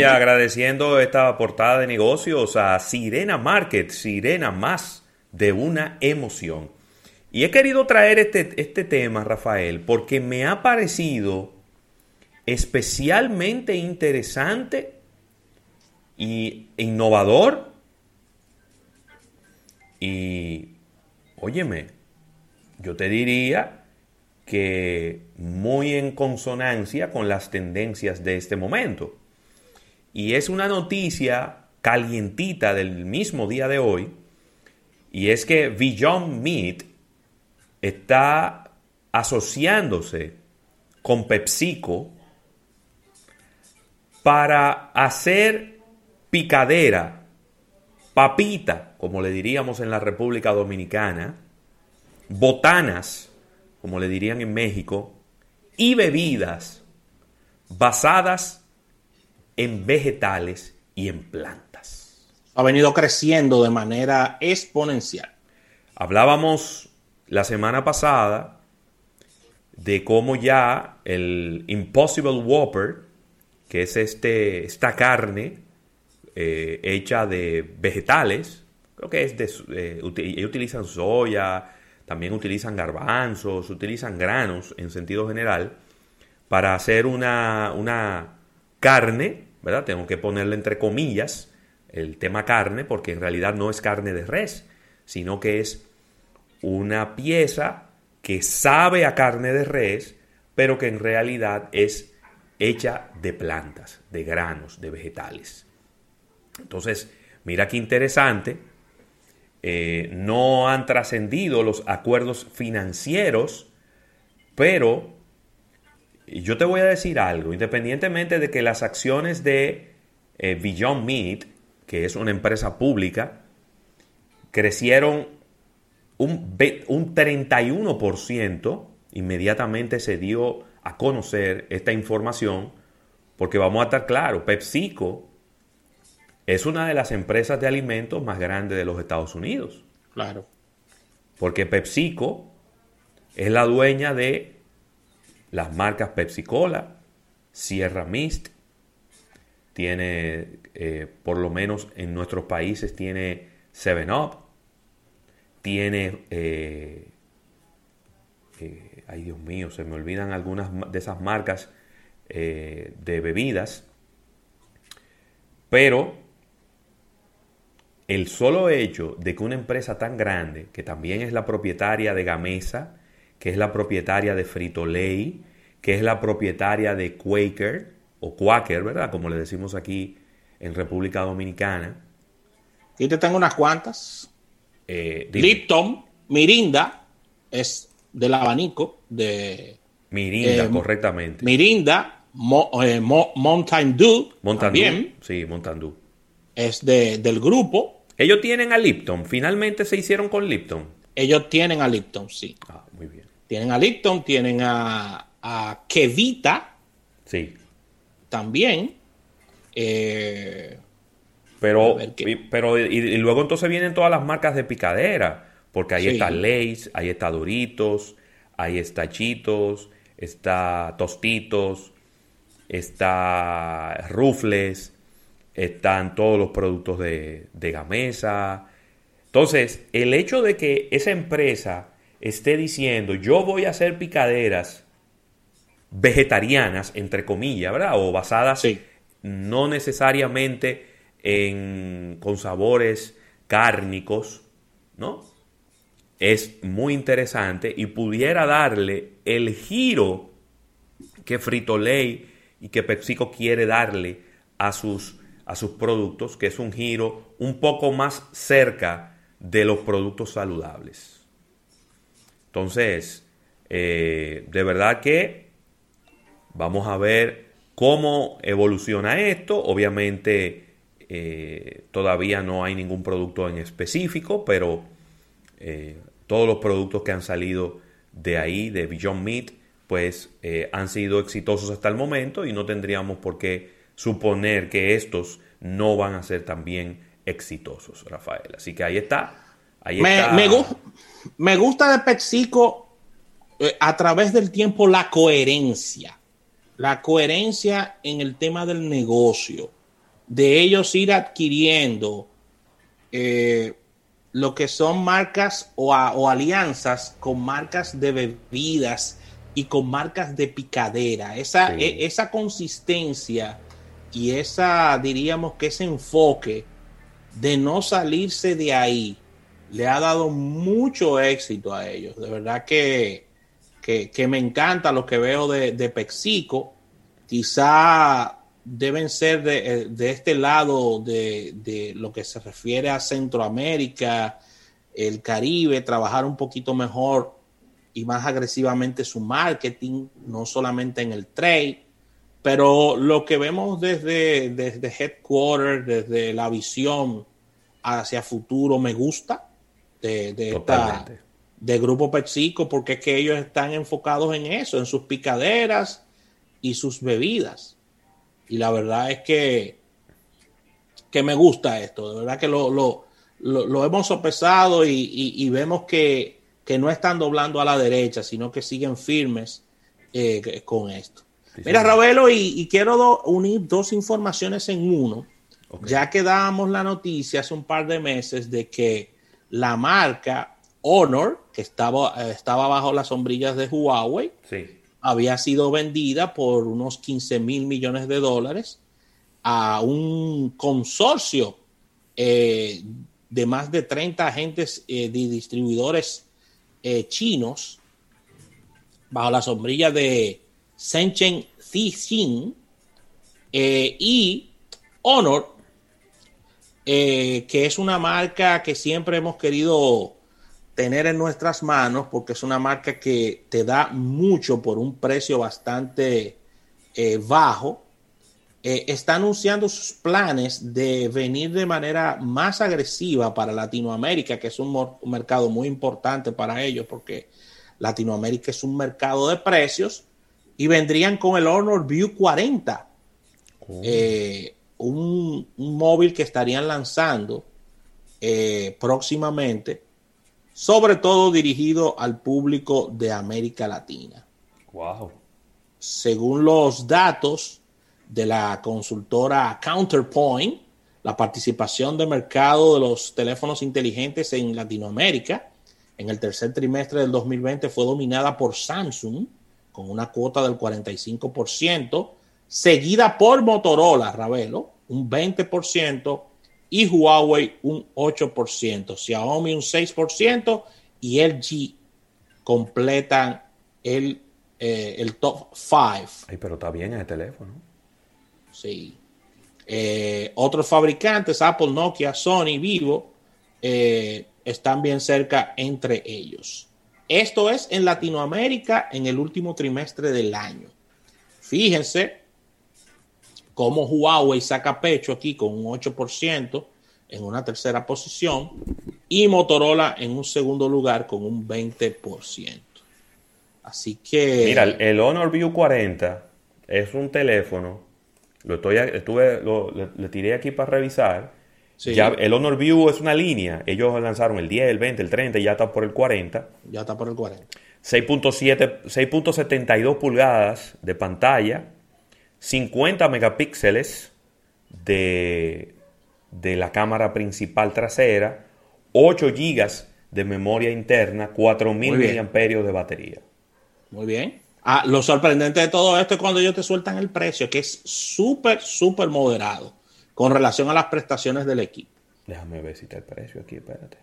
y agradeciendo esta portada de negocios a Sirena Market, Sirena más de una emoción. Y he querido traer este, este tema, Rafael, porque me ha parecido especialmente interesante y innovador. Y, óyeme, yo te diría que muy en consonancia con las tendencias de este momento. Y es una noticia calientita del mismo día de hoy, y es que Beyond Meat está asociándose con PepsiCo para hacer picadera, papita, como le diríamos en la República Dominicana, botanas, como le dirían en México, y bebidas basadas en vegetales y en plantas. Ha venido creciendo de manera exponencial. Hablábamos la semana pasada de cómo ya el Impossible Whopper, que es este, esta carne eh, hecha de vegetales, creo que es de, eh, ellos utilizan soya, también utilizan garbanzos, utilizan granos en sentido general, para hacer una, una carne, Tengo que ponerle entre comillas el tema carne, porque en realidad no es carne de res, sino que es una pieza que sabe a carne de res, pero que en realidad es hecha de plantas, de granos, de vegetales. Entonces, mira qué interesante, eh, no han trascendido los acuerdos financieros, pero yo te voy a decir algo, independientemente de que las acciones de eh, Beyond Meat, que es una empresa pública, crecieron un, un 31%, inmediatamente se dio a conocer esta información, porque vamos a estar claros, PepsiCo es una de las empresas de alimentos más grandes de los Estados Unidos. Claro. Porque PepsiCo es la dueña de las marcas Pepsi Cola, Sierra Mist, tiene, eh, por lo menos en nuestros países, tiene 7-Up, tiene, eh, eh, ay Dios mío, se me olvidan algunas de esas marcas de bebidas, pero el solo hecho de que una empresa tan grande, que también es la propietaria de Gamesa, que es la propietaria de Frito Lay, que es la propietaria de Quaker, o Quaker, ¿verdad? Como le decimos aquí en República Dominicana. Y te tengo unas cuantas. Eh, Lipton, Mirinda, es del abanico de... Mirinda, eh, correctamente. Mirinda, Mo, eh, Mo, Mountain Dew, Mountain también Dew. Sí, Mountain Dew. es de, del grupo. Ellos tienen a Lipton. Finalmente se hicieron con Lipton. Ellos tienen a Lipton, sí. Ah, muy bien. Tienen a Lipton, tienen a, a Kevita Sí. también. Eh, Pero, y, pero y, y luego entonces vienen todas las marcas de picadera. Porque ahí Sí. está Lays, ahí está Doritos, ahí está Chitos, está Tostitos, está Rufles, están todos los productos de, de Gamesa. Entonces, el hecho de que esa empresa esté diciendo yo voy a hacer picaderas vegetarianas, entre comillas, ¿verdad? O basadas Sí. no necesariamente en, con sabores cárnicos, ¿no? Es muy interesante y pudiera darle el giro que Frito-Lay y que PepsiCo quiere darle a sus, a sus productos, que es un giro un poco más cerca de los productos saludables. Entonces, eh, de verdad que vamos a ver cómo evoluciona esto. Obviamente, eh, todavía no hay ningún producto en específico, pero eh, todos los productos que han salido de ahí, de Beyond Meat, pues han sido exitosos hasta el momento y no tendríamos por qué suponer que estos no van a ser también exitosos, Rafael. Así que ahí está. Ahí me, está. me gu- me gusta de PepsiCo eh, a través del tiempo la coherencia. La coherencia en el tema del negocio. de ellos ir adquiriendo eh, lo que son marcas o, alianzas con marcas de bebidas y con marcas de picadera. Esa, e, esa consistencia y esa, diríamos que ese enfoque de no salirse de ahí le ha dado mucho éxito a ellos. De verdad que, que, me encanta lo que veo de, de Pexico. Quizá deben ser de, eh, este lado de, lo que se refiere a Centroamérica, el Caribe, trabajar un poquito mejor y más agresivamente su marketing, no solamente en el trade, pero lo que vemos desde, desde Headquarters, desde la visión hacia futuro, me gusta de, de, de Grupo Pepsico, porque es que ellos están enfocados en eso, en sus picaderas y sus bebidas. Y la verdad es que, que me gusta esto, de verdad que lo, lo, hemos sopesado y, vemos que, no están doblando a la derecha, sino que siguen firmes eh, con esto. Mira, Ravelo, y, quiero unir dos informaciones en uno, ya que dábamos la noticia hace un par de meses de que la marca Honor, que estaba, eh, estaba bajo las sombrillas de Huawei, sí. había sido vendida por unos 15 mil millones de dólares a un consorcio eh, de más de 30 agentes eh, de distribuidores eh, chinos bajo la sombrilla de Shenzhen Zixin y Honor, que es una marca que siempre hemos querido tener en nuestras manos porque es una marca que te da mucho por un precio bastante eh, bajo. Eh, está anunciando sus planes de venir de manera más agresiva para Latinoamérica, que es un, mercado muy importante para ellos porque Latinoamérica es un mercado de precios y vendrían con el Honor View 40, eh, un, móvil que estarían lanzando próximamente sobre todo dirigido al público de América Latina. Wow. Según los datos de la consultora Counterpoint, la participación de mercado de los teléfonos inteligentes en Latinoamérica en el tercer trimestre del 2020 fue dominada por Samsung con una cuota del 45%, seguida por Motorola, Ravelo, un 20%, y Huawei un 8%, Xiaomi un 6% y LG completan el, eh, el top 5. Ay, pero está bien el teléfono. Sí. Eh, otros fabricantes, Apple, Nokia, Sony, Vivo, eh, están bien cerca entre ellos. Esto es en Latinoamérica en el último trimestre del año. Fíjense como Huawei saca pecho aquí con un 8% en una tercera posición y Motorola en un segundo lugar con un 20%. Así que... Mira, el Honor View 40 es un teléfono, lo estoy, estuve, le, tiré aquí para revisar. Ya, el Honor View es una línea. Ellos lanzaron el 10, el 20, el 30 y ya está por el 40. Ya está por el 40. 6.72 pulgadas de pantalla, 50 megapíxeles de, de la cámara principal trasera, 8 GB de memoria interna, 4000 mAh de batería. Muy bien. Ah, lo sorprendente de todo esto es cuando ellos te sueltan el precio, que es súper, súper moderado con relación a las prestaciones del equipo. Déjame ver si está el precio aquí, espérate.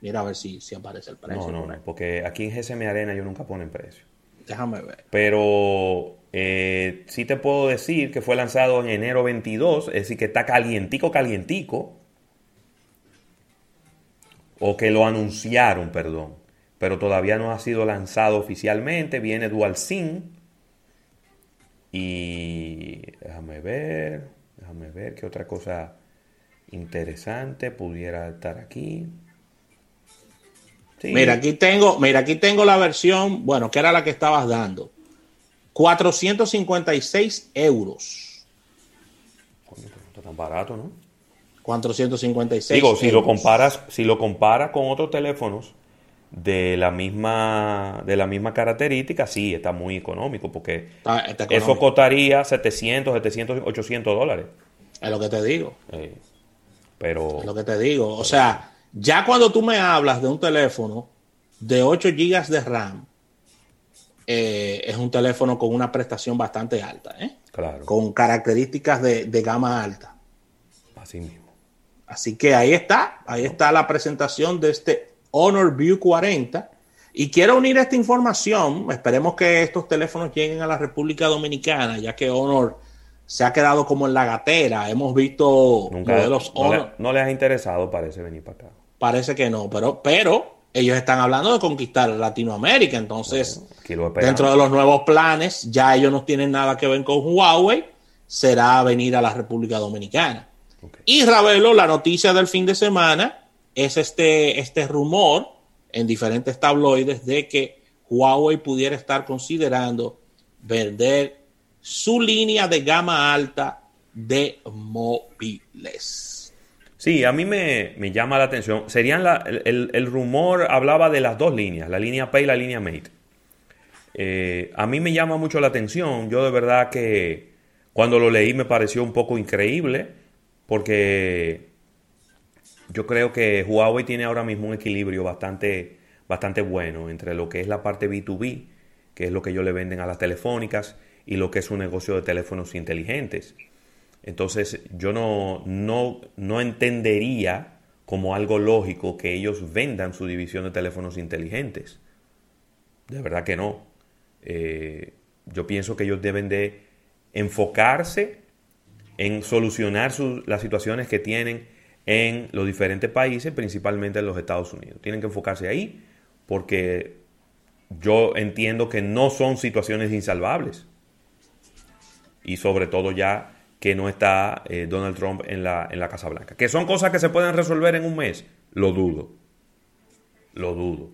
Mira a ver si, si aparece el precio. No, no, no, porque aquí en GSM Arena yo nunca ponen precio. Déjame ver. Pero eh, sí te puedo decir que fue lanzado en enero 22, es decir, que está calientico, calientico. O que lo anunciaron, perdón. Pero todavía no ha sido lanzado oficialmente. Viene Dual SIM. Y déjame ver, déjame ver qué otra cosa interesante pudiera estar aquí. Mira, aquí tengo, mira, aquí tengo la versión, bueno, que era la que estabas dando. 456 euros. está tan barato, ¿no? 456. Digo, si lo comparas, si lo comparas con otros teléfonos de la misma de la misma característica, sí, está muy económico porque eso costaría 700, 700, 800 dólares. Es lo que te digo. Eh, pero. Es lo que te digo. O sea, ya cuando tú me hablas de un teléfono de 8 GB de RAM, eh, es un teléfono con una prestación bastante alta, ¿eh? Claro. con características de, de gama alta. Así mismo. Así que ahí está, ahí está la presentación de este Honor View 40. Y quiero unir esta información, esperemos que estos teléfonos lleguen a la República Dominicana, ya que Honor se ha quedado como en la gatera. Hemos visto Nunca, modelos no, le, Honor, no les ha interesado, parece, venir para acá. parece que no, pero, pero ellos están hablando de conquistar Latinoamérica, entonces dentro de los nuevos planes, ya ellos no tienen nada que ver con Huawei, será venir a la República Dominicana. Y Ravelo, la noticia del fin de semana es este, este rumor en diferentes tabloides de que Huawei pudiera estar considerando vender su línea de gama alta de móviles. Sí, a mí me, me llama la atención. Serían la- el, el- rumor hablaba de las dos líneas, la línea P y la línea Mate. Eh, a mí me llama mucho la atención. Yo de verdad que cuando lo leí me pareció un poco increíble porque yo creo que Huawei tiene ahora mismo un equilibrio bastante, bastante bueno entre lo que es la parte B2B, que es lo que ellos le venden a las telefónicas, y lo que es un negocio de teléfonos inteligentes. Entonces yo no, no, no entendería como algo lógico que ellos vendan su división de teléfonos inteligentes. De verdad que no. Eh, yo pienso que ellos deben de enfocarse en solucionar las situaciones que tienen en los diferentes países, principalmente en los Estados Unidos. Tienen que enfocarse ahí porque yo entiendo que no son situaciones insalvables. Y sobre todo ya que no está eh, Donald Trump en la, en la Casa Blanca. Que son cosas que se pueden resolver en un mes, lo dudo. Lo dudo.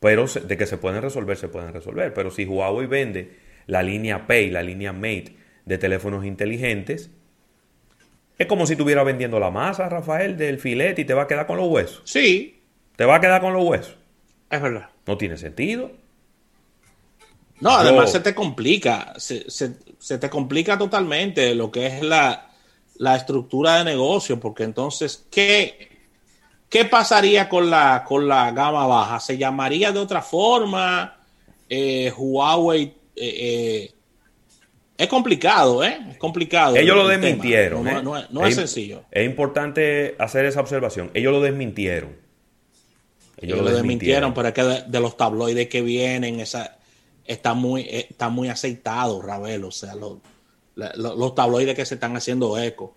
Pero de que se pueden resolver, se pueden resolver. Pero si Huawei vende la línea Pay, la línea Mate de teléfonos inteligentes, es como si estuviera vendiendo la masa, Rafael, del filete y te va a quedar con los huesos. Sí, Te va a quedar con los huesos. es verdad. No tiene sentido. No, además se te complica, se, se- se te complica totalmente lo que es la, la estructura de negocio, porque entonces, ¿qué, qué pasaría con la, con la gama baja? ¿Se llamaría de otra forma? Eh, Huawei, eh, eh, es complicado, ¿eh? Es complicado. Ellos lo el desmintieron. No, no- no es, no es im- sencillo. Es importante hacer esa observación. Ellos lo desmintieron. Ellos lo desmintieron, pero es que de, de los tabloides que vienen, esa, está muy, eh, está muy aceitado, Ravelo. O sea, los, los tabloides que se están haciendo eco.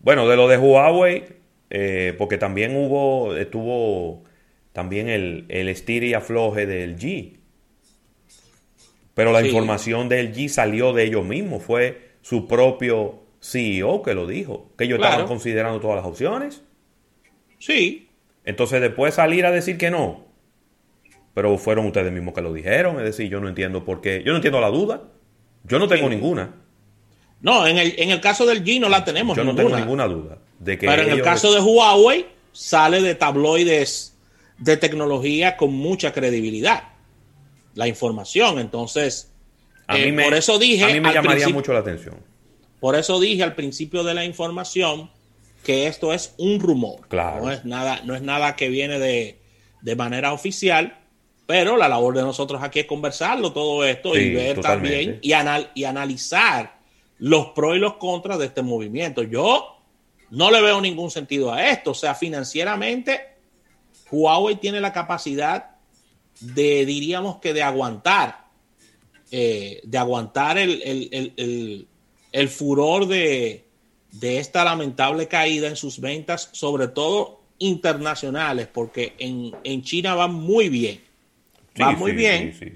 Bueno, de lo de Huawei, eh, porque también hubo, estuvo también el, el estir y afloje del G. Pero la Sí. información del G salió de ellos mismos. Fue su propio CEO que lo dijo. Que ellos Claro. estaban considerando todas las opciones. Sí, Entonces después salir a decir que no. Pero fueron ustedes mismos que lo dijeron. Es decir, yo no entiendo por qué. Yo no entiendo la duda. Yo no tengo Sí. ninguna. no, en el, en el caso del G no la tenemos Yo no tengo ninguna duda. De que pero en el caso de Huawei, sale de tabloides de tecnología con mucha credibilidad. La información. Entonces, a eh, mí me, por eso dije. a mí me llamaría mucho la atención. Por eso dije al principio de la información que esto es un rumor. Claro. No es nada, no es nada que viene de, de manera oficial, pero la labor de nosotros aquí es conversarlo todo esto y ver totalmente. también y, anal- y analizar los pros y los contras de este movimiento. Yo no le veo ningún sentido a esto. O sea, financieramente, Huawei tiene la capacidad de, diríamos que de aguantar, eh, de aguantar el, el- el- el- el furor de, de esta lamentable caída en sus ventas, sobre todo internacionales, porque en, en China van muy bien. Va muy sí, bien. sí.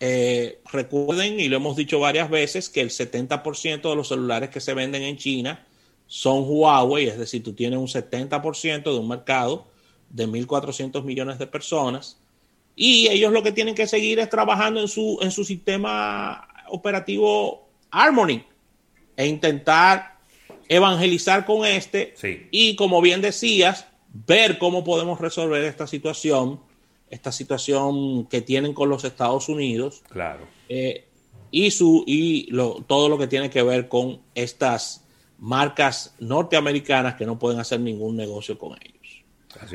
Eh, recuerden, y lo hemos dicho varias veces, que el 70% de los celulares que se venden en China son Huawei, es decir, tú tienes un 70% de un mercado de 1.400 millones de personas, y ellos lo que tienen que seguir es trabajando en su, en su sistema operativo Harmony e intentar evangelizar con este Sí. y, como bien decías, ver cómo podemos resolver esta situación, esta situación que tienen con los Estados Unidos Claro. eh, y, su, y lo- todo lo que tiene que ver con estas marcas norteamericanas que no pueden hacer ningún negocio con ellos.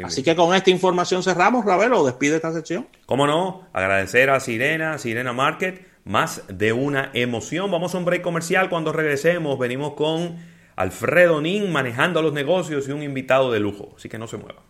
Así, que con esta información cerramos, Ravelo, despide esta sección. ¿Cómo no? Agradecer a Sirena, Sirena Market, más de una emoción. Vamos a un break comercial. Cuando regresemos, venimos con Alfredo Nin manejando los negocios y un invitado de lujo. Así que no se muevan.